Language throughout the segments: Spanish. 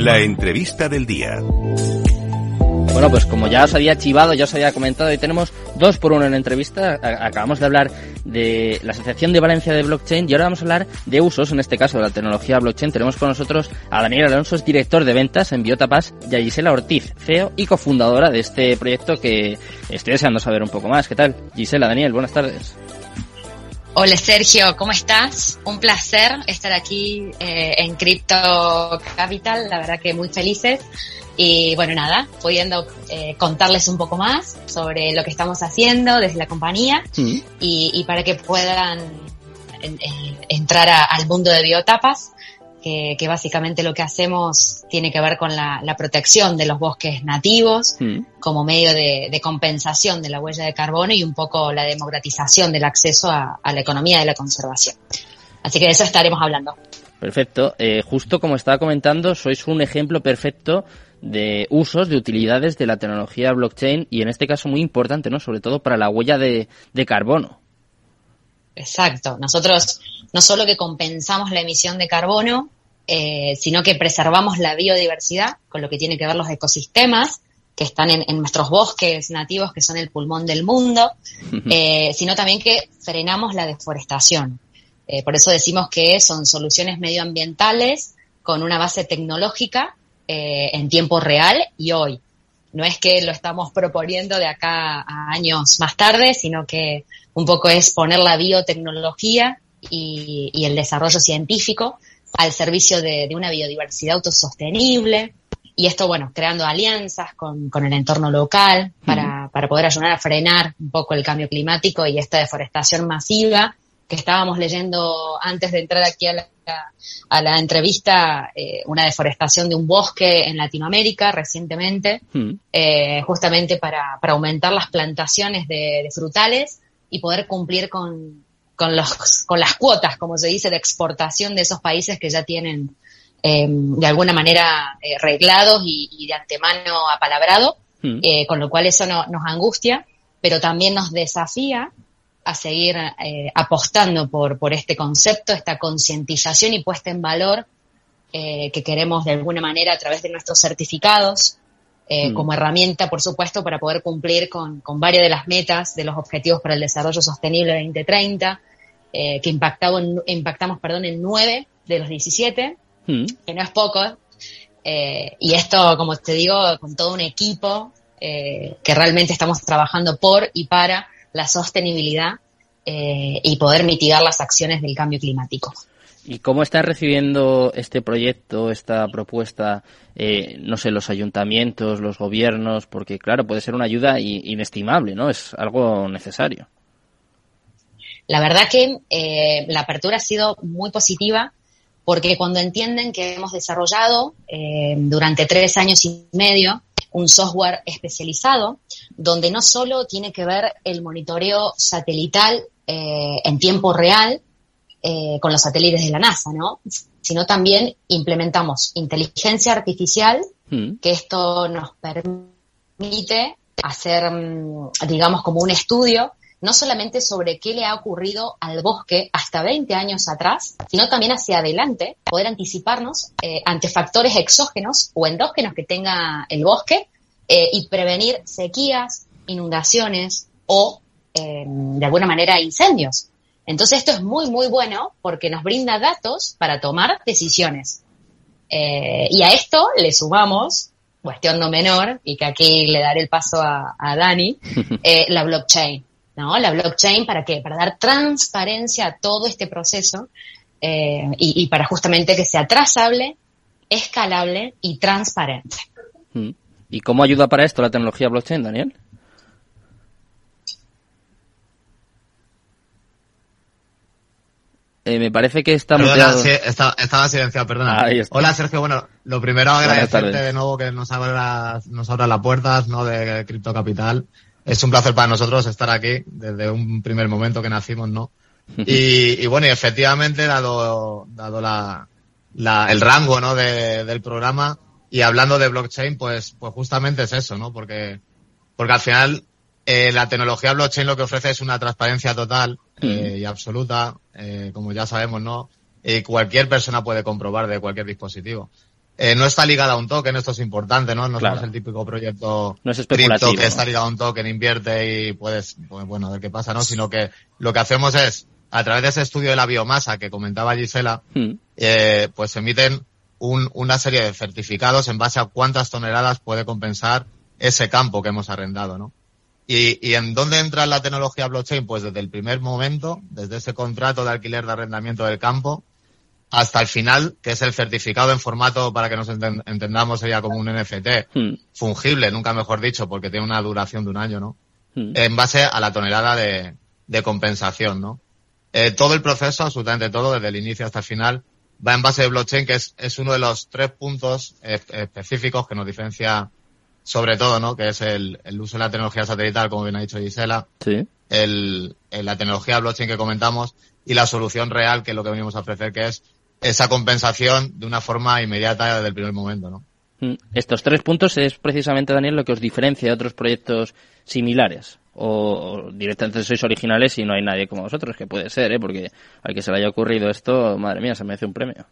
La entrevista del día. Bueno, pues como ya os había chivado, ya os había comentado, hoy tenemos dos por uno en la entrevista. Acabamos de hablar de la Asociación de Valencia de Blockchain y ahora vamos a hablar de usos, en este caso de la tecnología blockchain. Tenemos con nosotros a Daniel Alonso, es director de ventas en Biotapas, y a Gisela Ortiz, CEO y cofundadora de este proyecto que estoy deseando saber un poco más. ¿Qué tal? Gisela, Daniel, buenas tardes. Hola Sergio, ¿cómo estás? Un placer estar aquí eh, en Crypto Capital, la verdad que muy felices. Y bueno, nada, pudiendo eh, contarles un poco más sobre lo que estamos haciendo desde la compañía y, para que puedan entrar al mundo de biotapas que, básicamente lo que hacemos tiene que ver con la, protección de los bosques nativos mm. como medio de, compensación de la huella de carbono y un poco la democratización del acceso a, la economía de la conservación. Así que de eso estaremos hablando. Perfecto. Eh, justo como estaba comentando, sois un ejemplo perfecto de usos, de utilidades de la tecnología blockchain y en este caso muy importante, ¿no? Sobre todo para la huella de carbono. Exacto. Nosotros no solo que compensamos la emisión de carbono, eh, sino que preservamos la biodiversidad, con lo que tiene que ver los ecosistemas que están en, nuestros bosques nativos, que son el pulmón del mundo, eh, sino también que frenamos la deforestación. Eh, por eso decimos que son soluciones medioambientales con una base tecnológica en tiempo real y hoy. No es que lo estamos proponiendo de acá a años más tarde, sino que un poco es poner la biotecnología y, el desarrollo científico al servicio de, una biodiversidad autosostenible. Y esto, bueno, creando alianzas con, el entorno local para, para poder ayudar a frenar un poco el cambio climático y esta deforestación masiva que estábamos leyendo antes de entrar aquí a la, a la entrevista, eh, una deforestación de un bosque en Latinoamérica recientemente, hmm. eh, justamente para, para, aumentar las plantaciones de, frutales y poder cumplir con, con, los, con las cuotas, como se dice, de exportación de esos países que ya tienen eh, de alguna manera reglados y, de antemano apalabrado, hmm. con lo cual eso no, nos angustia, pero también nos desafía a seguir eh, apostando por, por este concepto, esta concientización y puesta en valor eh, que queremos de alguna manera a través de nuestros certificados, eh, mm. como herramienta, por supuesto, para poder cumplir con, con, varias de las metas de los Objetivos para el Desarrollo Sostenible 2030, que impactado impactamos perdón, en nueve de los 17, mm. que no es poco. y esto, como te digo, con todo un equipo que realmente estamos trabajando por y para la sostenibilidad eh, y poder mitigar las acciones del cambio climático. ¿Y cómo están recibiendo este proyecto, esta propuesta, eh, no sé, los ayuntamientos, los gobiernos? Porque, claro, puede ser una ayuda inestimable, ¿no? Es algo necesario. La verdad que eh, la apertura ha sido muy positiva porque cuando entienden que hemos desarrollado durante tres años y medio un software especializado donde no solo tiene que ver el monitoreo satelital eh, en tiempo real eh, con los satélites de la NASA, ¿no? Sino también implementamos inteligencia artificial, mm. que esto nos permite hacer, mm, digamos, como un estudio no solamente sobre qué le ha ocurrido al bosque hasta 20 años atrás, sino también hacia adelante, poder anticiparnos eh, ante factores exógenos o endógenos que tenga el bosque eh, y prevenir sequías, inundaciones o, eh, de alguna manera, incendios. Entonces esto es muy, muy bueno porque nos brinda datos para tomar decisiones. y a esto le sumamos, cuestión no menor, y que aquí le daré el paso a, a Dani, la blockchain. ¿No? La blockchain, ¿para qué? Para dar transparencia a todo este proceso eh, y, para justamente que sea trazable, escalable y transparente. Mm. ¿Y cómo ayuda para esto la tecnología blockchain, Daniel? Eh, me parece que está perdona, estaba silenciado, perdona. Hola Sergio, bueno, lo primero agradecerte de nuevo que nos abras, nos abra las puertas ¿no? de Cripto Capital es un placer para nosotros estar aquí desde un primer momento que nacimos, ¿no? Y, bueno, y efectivamente, dado, dado la, el rango, ¿no? del programa y hablando de blockchain, pues, pues justamente es eso, ¿no? Porque, porque al final, eh, la tecnología blockchain lo que ofrece es una transparencia total eh, y absoluta, eh, como ya sabemos, ¿no? Y cualquier persona puede comprobar de cualquier dispositivo. Eh, no está ligada a un token, esto es importante, ¿no? No somos el típico proyecto no es cripto que está ligado a un token, invierte y puedes, pues, bueno, a ver qué pasa, ¿no? Sino que lo que hacemos es, a través de ese estudio de la biomasa que comentaba Gisela, hmm. eh, pues emiten un, una serie de certificados en base a cuántas toneladas puede compensar ese campo que hemos arrendado, ¿no? Y, y en dónde entra la tecnología blockchain? Pues desde el primer momento, desde ese contrato de alquiler de arrendamiento del campo, hasta el final, que es el certificado en formato, para que nos entendamos, sería como un NFT, hmm. fungible, nunca mejor dicho, porque tiene una duración de un año, ¿no? Hmm. En base a la tonelada de, de compensación, ¿no? Eh, todo el proceso, absolutamente todo, desde el inicio hasta el final, va en base de blockchain, que es, es uno de los tres puntos específicos que nos diferencia sobre todo, ¿no? Que es el, el, uso de la tecnología satelital, como bien ha dicho Gisela. Sí. El, la tecnología blockchain que comentamos y la solución real, que es lo que venimos a ofrecer, que es esa compensación de una forma inmediata desde el primer momento, ¿no? Mm. Estos tres puntos es precisamente, Daniel, lo que os diferencia de otros proyectos similares. O, directamente sois originales y no hay nadie como vosotros, que puede ser, ¿eh? porque al que se le haya ocurrido esto, madre mía, se merece un premio.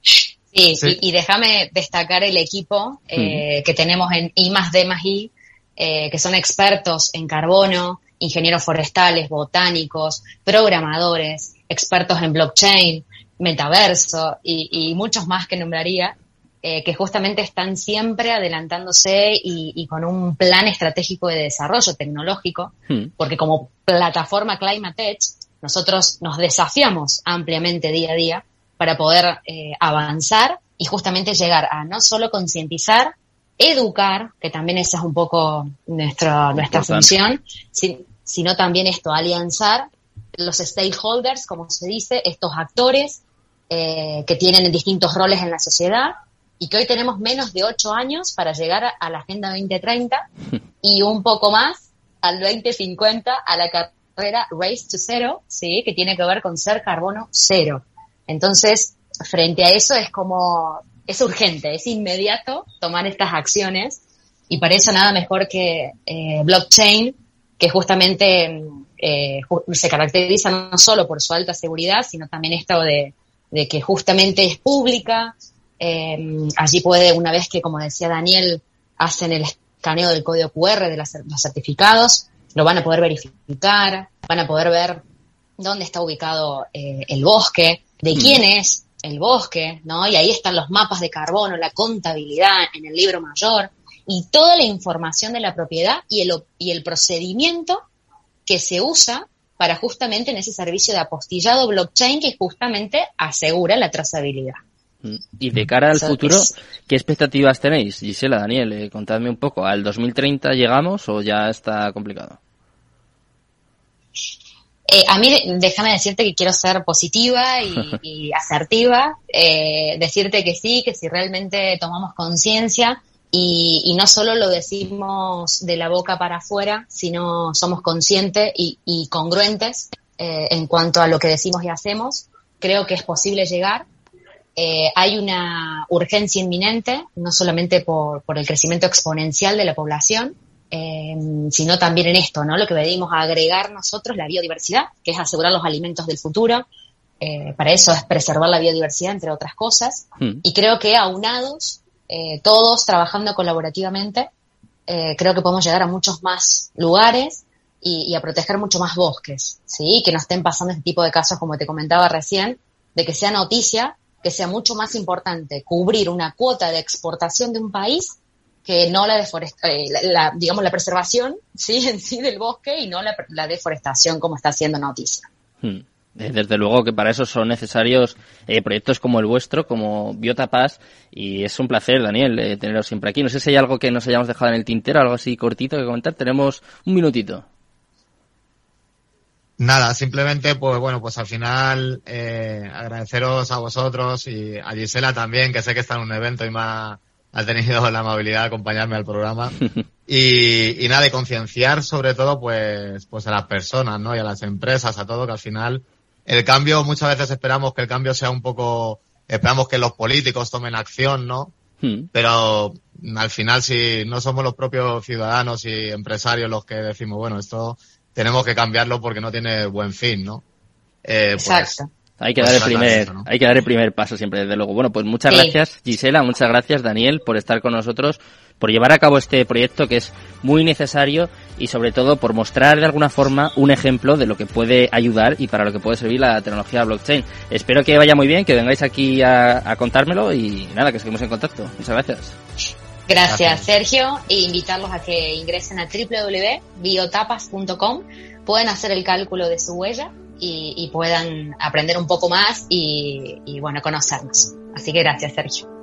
Sí, Y, déjame destacar el equipo eh, que tenemos en I más D más I, eh, que son expertos en carbono, ingenieros forestales, botánicos, programadores, expertos en blockchain, metaverso y, muchos más que nombraría, eh, que justamente están siempre adelantándose y, con un plan estratégico de desarrollo tecnológico, hmm. porque como plataforma Climate Edge, nosotros nos desafiamos ampliamente día a día para poder eh, avanzar y justamente llegar a no solo concientizar, educar, que también esa es un poco nuestra, nuestra función, sino también esto, alianzar los stakeholders, como se dice, estos actores eh, que tienen distintos roles en la sociedad y que hoy tenemos menos de ocho años para llegar a, la Agenda 2030 y un poco más al 2050 a la carrera Race to Zero, ¿sí? que tiene que ver con ser carbono cero. Entonces, frente a eso es como, es urgente, es inmediato tomar estas acciones y para eso nada mejor que eh, blockchain, que justamente eh, se caracteriza no solo por su alta seguridad, sino también esto de de que justamente es pública. Eh, allí puede, una vez que, como decía Daniel, hacen el escaneo del código QR de los certificados, lo van a poder verificar, van a poder ver dónde está ubicado eh, el bosque, de mm. quién es el bosque, ¿no? Y ahí están los mapas de carbono, la contabilidad en el libro mayor y toda la información de la propiedad y el, y el procedimiento que se usa para justamente en ese servicio de apostillado blockchain que justamente asegura la trazabilidad. Mm. Y de cara al futuro, ¿qué expectativas tenéis? Gisela, Daniel, eh, contadme un poco. ¿Al 2030 llegamos o ya está complicado? Eh, a mí, déjame decirte que quiero ser positiva y, asertiva, eh, decirte que sí, que si realmente tomamos conciencia, y, no solo lo decimos de la boca para afuera, sino somos conscientes y, congruentes eh, en cuanto a lo que decimos y hacemos. Creo que es posible llegar. Eh, hay una urgencia inminente, no solamente por, el crecimiento exponencial de la población, eh, sino también en esto, ¿no? Lo que venimos a agregar nosotros, la biodiversidad, que es asegurar los alimentos del futuro. para eso es preservar la biodiversidad, entre otras cosas. Hmm. Y creo que aunados eh, todos trabajando colaborativamente, eh, creo que podemos llegar a muchos más lugares y, a proteger mucho más bosques, ¿sí? Que no estén pasando este tipo de casos, como te comentaba recién, de que sea noticia, que sea mucho más importante cubrir una cuota de exportación de un país que no la, eh, la, digamos, la preservación, ¿sí? En sí del bosque y no la, deforestación como está haciendo noticia. Hmm. Eh, desde luego que para eso son necesarios eh, proyectos como el vuestro, como Biota Paz, y es un placer, Daniel, eh, teneros siempre aquí. No sé si hay algo que nos hayamos dejado en el tintero, algo así cortito que comentar. Tenemos un minutito. Nada, simplemente, pues bueno, pues al final agradeceros a vosotros y a Gisela también, que sé que está en un evento y me ha, tenido la amabilidad de acompañarme al programa. y, y nada, y concienciar sobre todo, pues, pues a las personas, ¿no? Y a las empresas, a todo, que al final el cambio, muchas veces esperamos que el cambio sea un poco, esperamos que los políticos tomen acción, ¿no? Hmm. Pero al final si no somos los propios ciudadanos y empresarios los que decimos, bueno, esto tenemos que cambiarlo porque no tiene buen fin, ¿no? Eh, pues, Exacto. Hay que dar el primer, hay que dar el primer paso siempre, desde luego. Bueno, pues muchas gracias Gisela, muchas gracias Daniel por estar con nosotros, por llevar a cabo este proyecto que es muy necesario y sobre todo por mostrar de alguna forma un ejemplo de lo que puede ayudar y para lo que puede servir la tecnología blockchain. Espero que vaya muy bien, que vengáis aquí a, a contármelo y nada, que seguimos en contacto. Muchas gracias. Gracias, Sergio, e invitarlos a que ingresen a www.biotapas.com, pueden hacer el cálculo de su huella y, puedan aprender un poco más y, y bueno, conocernos. Así que gracias, Sergio.